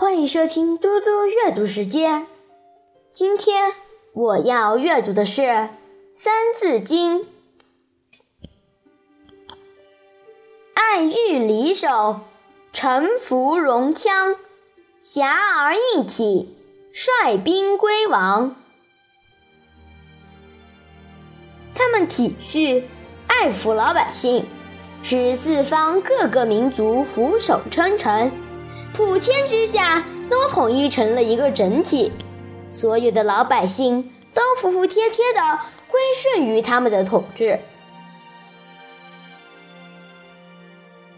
欢迎收听嘟嘟阅读时间。今天我要阅读的是《三字经》：爱育离手，臣服戎羌，侠而一体，率兵归王。他们体恤、爱抚老百姓，使四方各个民族俯首称臣。普天之下都统一成了一个整体，所有的老百姓都服服帖帖的归顺于他们的统治。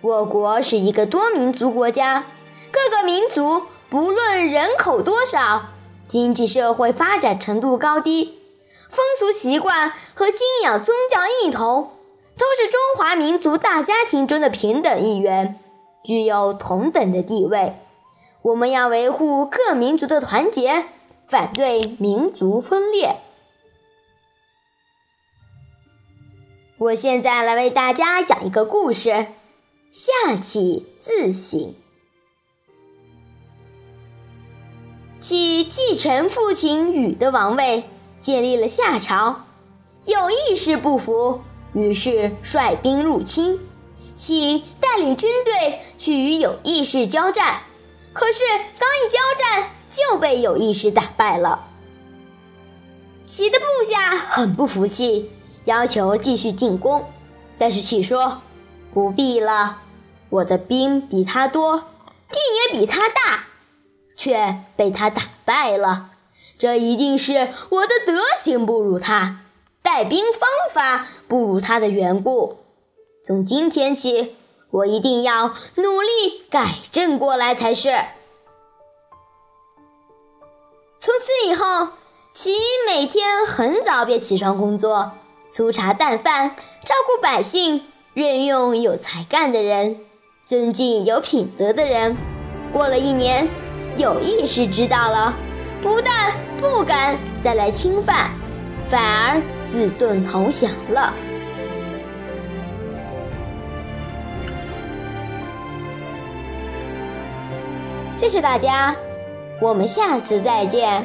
我国是一个多民族国家，各个民族不论人口多少，经济社会发展程度高低，风俗习惯和信仰宗教异同，都是中华民族大家庭中的平等一员。具有同等的地位，我们要维护各民族的团结，反对民族分裂。我现在来为大家讲一个故事：夏启自省。启继承父亲禹的王位，建立了夏朝，有意识不服，于是率兵入侵。启带领军队去与有意识交战，可是刚一交战就被有意识打败了。齐的部下很不服气，要求继续进攻，但是齐说：“不必了，我的兵比他多，地也比他大，却被他打败了。这一定是我的德行不如他，带兵方法不如他的缘故。”从今天起，我一定要努力改正过来才是。从此以后，齐每天很早便起床工作，粗茶淡饭，照顾百姓，任用有才干的人，尊敬有品德的人。过了一年，有意识知道了，不但不敢再来侵犯，反而自动投降了。谢谢大家，我们下次再见。